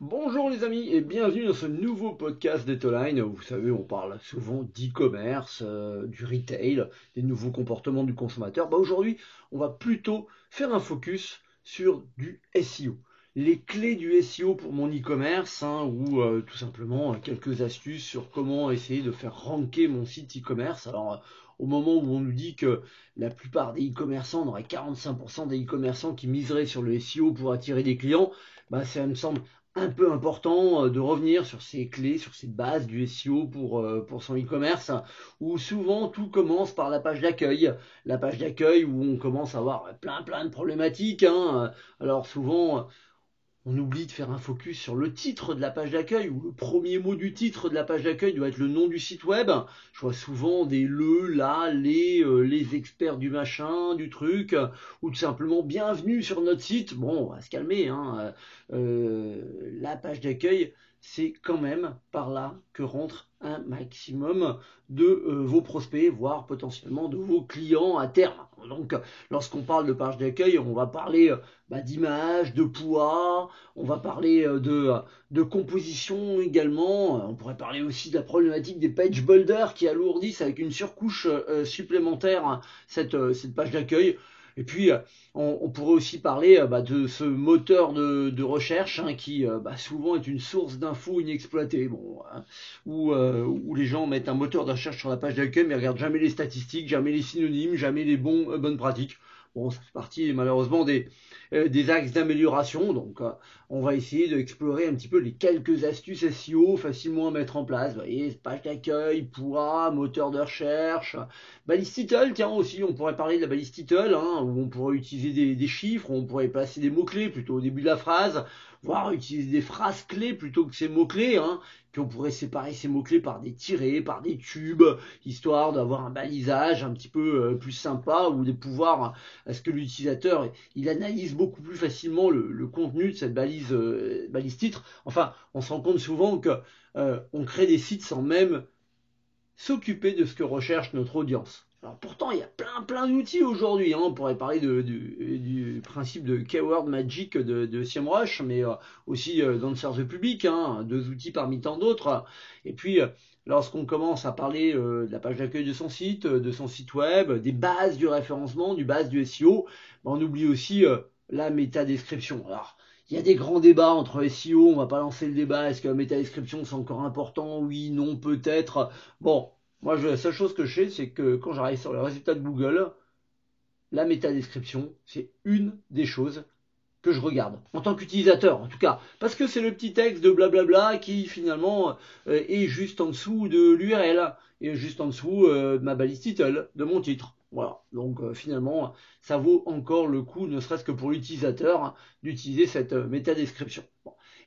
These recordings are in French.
Bonjour les amis et bienvenue dans ce nouveau podcast d'Etoline. Vous savez, on parle souvent d'e-commerce, euh, du retail, des nouveaux comportements du consommateur. Bah, Aujourd'hui, on va plutôt faire un focus sur du SEO. Les clés du SEO pour mon e-commerce hein, ou euh, tout simplement quelques astuces sur comment essayer de faire ranker mon site e-commerce. Alors au moment où on nous dit que la plupart des e-commerçants, on aurait 45% des e-commerçants qui miseraient sur le SEO pour attirer des clients, bah ça me semble un peu important euh, de revenir sur ces clés, sur ces bases du SEO pour, euh, pour son e-commerce, où souvent tout commence par la page d'accueil. La page d'accueil où on commence à avoir plein plein de problématiques. Hein. Alors souvent, on oublie de faire un focus sur le titre de la page d'accueil, ou le premier mot du titre de la page d'accueil doit être le nom du site web. Je vois souvent des le, la, les, euh, les experts du machin, du truc, ou tout simplement bienvenue sur notre site. Bon, on va se calmer, hein. Euh, la page d'accueil, c'est quand même par là que rentre un maximum de euh, vos prospects, voire potentiellement de vos clients à terme. Donc, lorsqu'on parle de page d'accueil, on va parler euh, bah, d'image, de poids, on va parler euh, de, composition également. On pourrait parler aussi de la problématique des page builders qui alourdissent avec une surcouche supplémentaire cette page d'accueil. Et puis, euh, on, pourrait aussi parler euh, bah, de ce moteur de, recherche hein, qui euh, bah, souvent est une source d'infos inexploitée, bon, hein, où, les gens mettent un moteur de recherche sur la page d'accueil mais regardent jamais les statistiques, jamais les synonymes, jamais les bons, bonnes pratiques. Bon, ça fait partie malheureusement des, euh, axes d'amélioration. Donc, euh, on va essayer d'explorer un petit peu les quelques astuces SEO facilement à mettre en place. Vous voyez, page d'accueil, poids, moteur de recherche, balise title. Tiens, aussi, on pourrait parler de la balise title, hein, où on pourrait utiliser des, des chiffres, on pourrait placer des mots-clés plutôt au début de la phrase voire utiliser des phrases clés plutôt que ces mots-clés, hein. Puis on pourrait séparer ces mots-clés par des tirés, par des tubes, histoire d'avoir un balisage un petit peu euh, plus sympa ou des pouvoirs à ce que l'utilisateur il analyse beaucoup plus facilement le, contenu de cette balise euh, balise titre. Enfin, on se rend compte souvent que euh, on crée des sites sans même s'occuper de ce que recherche notre audience. Alors pourtant, il y a plein plein d'outils aujourd'hui. Hein. On pourrait parler du, principe de keyword magic de, de mais euh, aussi euh, d'Answer the Public, hein, deux outils parmi tant d'autres. Et puis, euh, lorsqu'on commence à parler euh, de la page d'accueil de son site, de son site web, des bases du référencement, du base du SEO, ben, on oublie aussi la métadescription. Alors, il y a des grands débats entre SEO, on va pas lancer le débat, est-ce que la métadescription c'est encore important? Oui, non, peut-être. Bon, moi, la seule chose que je sais, c'est que quand j'arrive sur les résultats de Google, la métadescription, c'est une des choses que je regarde. En tant qu'utilisateur en tout cas. Parce que c'est le petit texte de blablabla qui finalement euh, est juste en dessous de l'URL et juste en dessous euh, de ma balise title de mon titre. Voilà. Donc euh, finalement ça vaut encore le coup ne serait-ce que pour l'utilisateur d'utiliser cette métadescription.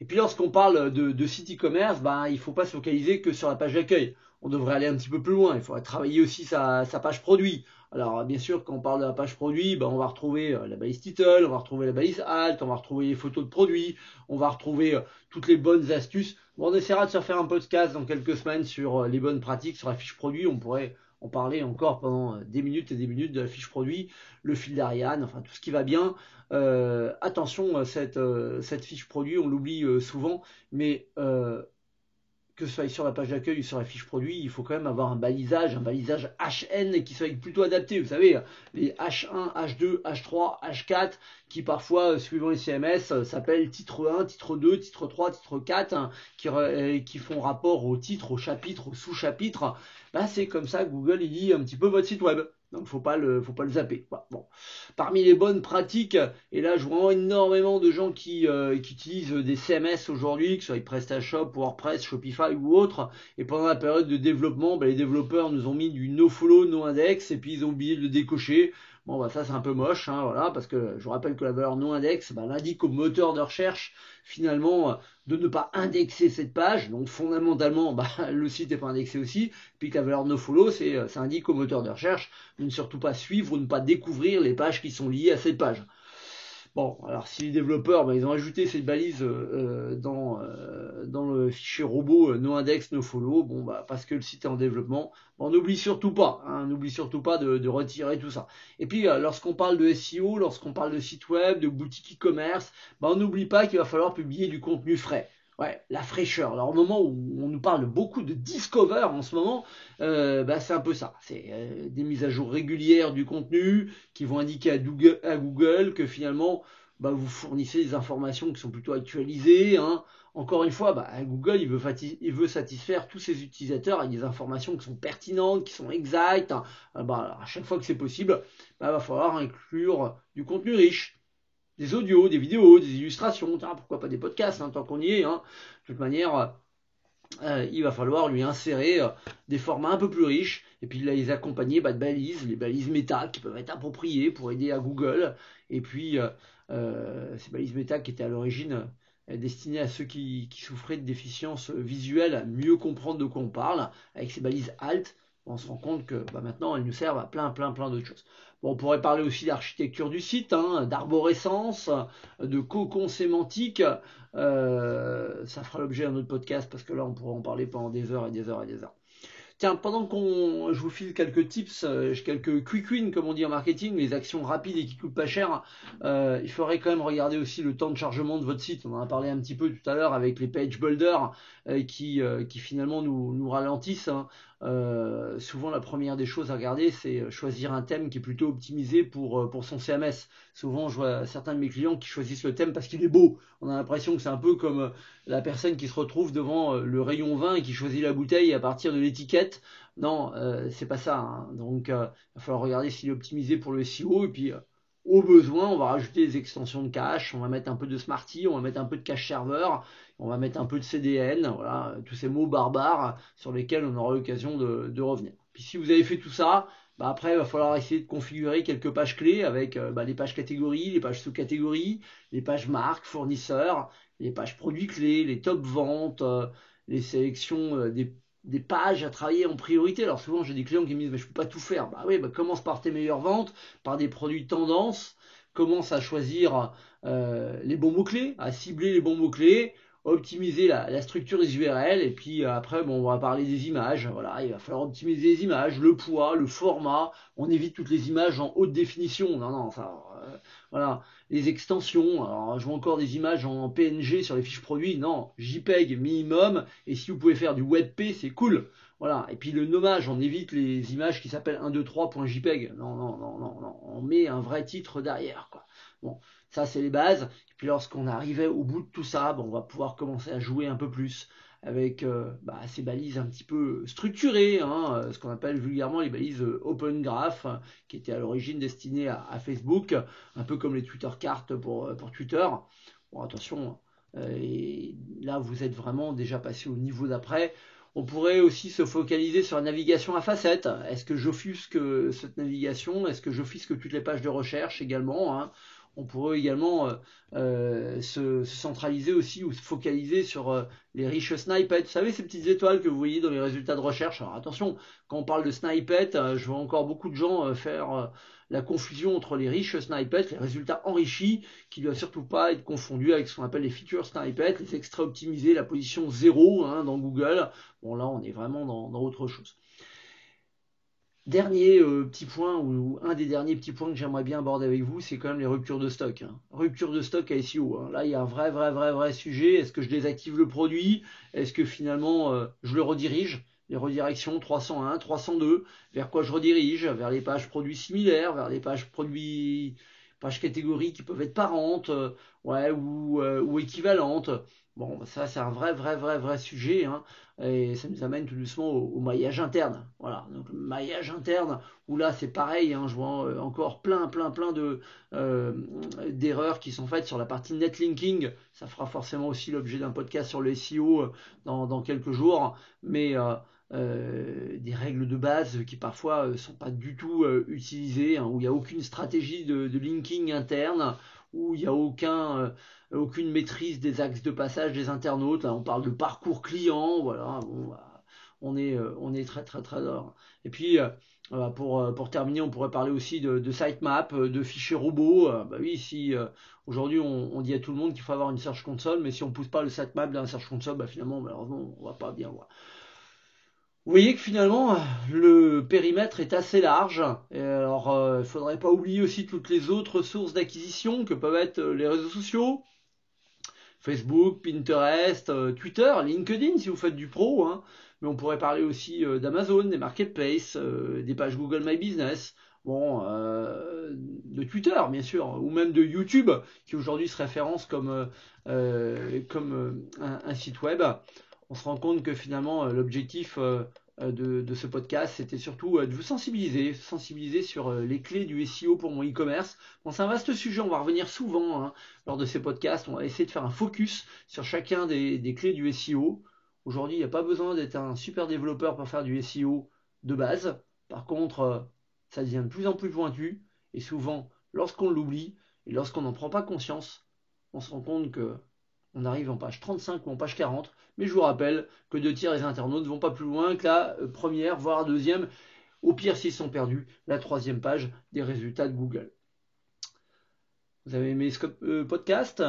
Et puis lorsqu'on parle de, site e-commerce ben il faut pas se focaliser que sur la page d'accueil on devrait aller un petit peu plus loin. Il faudrait travailler aussi sa, page produit. Alors bien sûr, quand on parle de la page produit, ben, on va retrouver euh, la balise title, on va retrouver la balise alt, on va retrouver les photos de produits, on va retrouver euh, toutes les bonnes astuces. On essaiera de se faire un podcast dans quelques semaines sur euh, les bonnes pratiques sur la fiche produit. On pourrait en parler encore pendant des minutes et des minutes de la fiche produit, le fil d'Ariane, enfin tout ce qui va bien. attention, cette, cette fiche produit, on l'oublie souvent, mais que ce soit sur la page d'accueil ou sur la fiche produit, il faut quand même avoir un balisage, un balisage HN qui soit plutôt adapté. Vous savez, les H1, H2, H3, H4, qui parfois, suivant les CMS, euh, s'appellent titre 1, titre 2, titre 3, titre 4, hein, qui, euh, qui, font rapport au titre, au chapitre, au sous-chapitre. Bah, c'est comme ça que Google il lit un petit peu votre site web. Donc faut pas le faut pas le zapper. Parmi les bonnes pratiques, et là je vois énormément de gens qui, euh, qui utilisent des CMS aujourd'hui, que ce soit PrestaShop, WordPress, Shopify ou autres, et pendant la période de développement, ben, les développeurs nous ont mis du nofollow, no index, et puis ils ont oublié de le décocher. Bon, bah ça c'est un peu moche, hein, voilà, parce que je vous rappelle que la valeur non index, bah, elle indique au moteur de recherche finalement de ne pas indexer cette page. Donc fondamentalement, bah, le site n'est pas indexé aussi. Puis que la valeur no follow, c'est ça indique au moteur de recherche de ne surtout pas suivre ou ne pas découvrir les pages qui sont liées à cette page. Bon, alors si les développeurs, ben, ils ont ajouté cette balise euh, dans, euh, dans le fichier robot euh, no index, no follow, bon, bah, parce que le site est en développement, on n'oublie surtout pas, hein, n'oublie surtout pas de, de, retirer tout ça. Et puis, lorsqu'on parle de SEO, lorsqu'on parle de site web, de boutique e-commerce, ben, on n'oublie pas qu'il va falloir publier du contenu frais. Ouais, la fraîcheur. Alors au moment où on nous parle beaucoup de Discover en ce moment, euh, bah, c'est un peu ça. C'est euh, des mises à jour régulières du contenu qui vont indiquer à Google, que finalement bah, vous fournissez des informations qui sont plutôt actualisées. Hein. Encore une fois, bah, Google il veut, satisfaire tous ses utilisateurs avec des informations qui sont pertinentes, qui sont exactes. Hein. Bah, à chaque fois que c'est possible, bah, il va falloir inclure du contenu riche des audios, des vidéos, des illustrations, pourquoi pas des podcasts, hein, tant qu'on y est. Hein. De toute manière, euh, il va falloir lui insérer euh, des formats un peu plus riches et puis les accompagner bah, de balises, les balises méta qui peuvent être appropriées pour aider à Google. Et puis euh, ces balises méta qui étaient à l'origine destinées à ceux qui, qui, souffraient de déficiences visuelles à mieux comprendre de quoi on parle, avec ces balises alt on se rend compte que bah, maintenant elles nous servent à plein plein plein d'autres choses. Bon, on pourrait parler aussi d'architecture du site, hein, d'arborescence, de cocon sémantique. Euh, ça fera l'objet d'un autre podcast parce que là on pourrait en parler pendant des heures et des heures et des heures. Tiens, pendant qu'on, je vous file quelques tips, euh, quelques quick wins comme on dit en marketing, les actions rapides et qui coûtent pas cher, euh, il faudrait quand même regarder aussi le temps de chargement de votre site. On en a parlé un petit peu tout à l'heure avec les page builders euh, qui, qui finalement nous, nous ralentissent. Hein. souvent, la première des choses à regarder, c'est choisir un thème qui est plutôt optimisé pour, pour son CMS. Souvent, je vois certains de mes clients qui choisissent le thème parce qu'il est beau. On a l'impression que c'est un peu comme la personne qui se retrouve devant le rayon vin et qui choisit la bouteille à partir de l'étiquette non, euh, c'est pas ça. Hein. Donc, euh, il va falloir regarder s'il est optimisé pour le SEO. Et puis, euh, au besoin, on va rajouter des extensions de cache. On va mettre un peu de Smarty, on va mettre un peu de cache serveur, on va mettre un peu de CDN. Voilà, tous ces mots barbares sur lesquels on aura l'occasion de, revenir. Puis, si vous avez fait tout ça, bah après, il va falloir essayer de configurer quelques pages clés avec bah, les pages catégories, les pages sous-catégories, les pages marques, fournisseurs, les pages produits clés, les top ventes, les sélections des des pages à travailler en priorité. Alors souvent j'ai des clients qui me disent mais je peux pas tout faire. Bah oui, bah commence par tes meilleures ventes, par des produits tendance, commence à choisir euh, les bons mots-clés, à cibler les bons mots-clés, optimiser la, structure des URL et puis euh, après bon on va parler des images. Voilà il va falloir optimiser les images le poids le format. On évite toutes les images en haute définition. Non non ça euh, voilà. Les extensions. Alors je vois encore des images en PNG sur les fiches produits. Non JPEG minimum. Et si vous pouvez faire du WebP c'est cool. Voilà. Et puis le nommage on évite les images qui s'appellent 123.jpeg non non non non non. On met un vrai titre derrière quoi. Bon ça, c'est les bases. Et puis lorsqu'on arrivait au bout de tout ça, on va pouvoir commencer à jouer un peu plus avec euh, bah, ces balises un petit peu structurées, hein, euh, ce qu'on appelle vulgairement les balises euh, Open Graph, qui étaient à l'origine destinées à, Facebook, un peu comme les Twitter cartes pour, Twitter. Bon, attention, et là vous êtes vraiment déjà passé au niveau d'après. On pourrait aussi se focaliser sur la navigation à facettes. Est-ce que j'offusque cette navigation? Est-ce que j'offusque toutes les pages de recherche également hein? On pourrait également euh, euh, se, centraliser aussi ou se focaliser sur euh, les riches snippets. Vous savez, ces petites étoiles que vous voyez dans les résultats de recherche. Alors attention, quand on parle de snippets, je vois encore beaucoup de gens faire la confusion entre les riches snippets, les résultats enrichis, qui ne doivent surtout pas être confondus avec ce qu'on appelle les feature snippets, les extraits optimisés, la position 0 hein, dans Google. Bon là, on est vraiment dans autre chose. Dernier euh, petit point, ou un des derniers petits points que j'aimerais bien aborder avec vous, c'est quand même les ruptures de stock. Hein. Rupture de stock à SEO. Hein. Là, il y a un vrai, vrai, vrai, vrai sujet. Est-ce que je désactive le produit? Est-ce que finalement euh, je le redirige? Les redirections 301, 302, vers quoi je redirige? Vers les pages produits similaires, vers les pages produits, pages catégories qui peuvent être parentes, euh, ouais, ou, ou équivalentes. Bon, ça c'est un vrai, vrai, vrai, vrai sujet, hein, et ça nous amène tout doucement au, maillage interne. Voilà, donc le maillage interne, où là c'est pareil, hein, je vois euh, encore plein, plein, plein de euh, d'erreurs qui sont faites sur la partie netlinking. Ça fera forcément aussi l'objet d'un podcast sur le SEO euh, dans, quelques jours, mais des règles de base qui parfois ne sont pas du tout utilisées, hein, où il n'y a aucune stratégie de linking interne, où il n'y a aucun aucune maîtrise des axes de passage des internautes. on parle de parcours client, voilà. Bah, on est, euh, on est très très très d'or. Et puis, euh, pour, pour terminer, on pourrait parler aussi de, de sitemap, de fichiers robots. bah oui, si aujourd'hui on, dit à tout le monde qu'il faut avoir une Search Console, mais si on pousse pas le sitemap dans la Search Console, bah finalement, malheureusement, on va pas bien voir. Vous voyez que finalement, le périmètre est assez large. Et alors, il ne faudrait pas oublier aussi toutes les autres sources d'acquisition que peuvent être les réseaux sociaux, Facebook, Pinterest, euh, Twitter, LinkedIn si vous faites du pro, hein. mais on pourrait parler aussi euh, d'Amazon, des marketplaces, euh, des pages Google My Business, bon, de Twitter bien sûr, ou même de YouTube qui aujourd'hui se référence comme, comme un, site web. On se rend compte que finalement l'objectif euh, de, ce podcast, c'était surtout euh, de vous sensibiliser, sensibiliser sur euh, les clés du SEO pour mon e-commerce. C'est un vaste sujet, on va revenir souvent hein, lors de ces podcasts, on va essayer de faire un focus sur chacun des, clés du SEO. Aujourd'hui, il n'y a pas besoin d'être un super développeur pour faire du SEO de base. Par contre, ça devient de plus en plus pointu, et souvent, lorsqu'on l'oublie, et lorsqu'on n'en prend pas conscience, on se rend compte que on arrive en page 35 ou en page 40, mais je vous rappelle que deux tiers des internautes ne vont pas plus loin que la euh, première, voire deuxième, au pire s'ils sont perdus, la troisième page des résultats de Google. Vous avez aimé ce euh, podcast?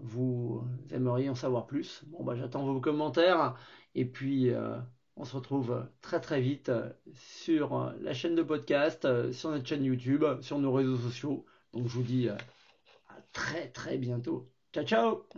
Vous aimeriez en savoir plus? Bon, bah, j'attends vos commentaires et puis euh, on se retrouve très très vite sur la chaîne de podcast, sur notre chaîne YouTube, sur nos réseaux sociaux. Donc je vous dis à très très bientôt. Ciao ciao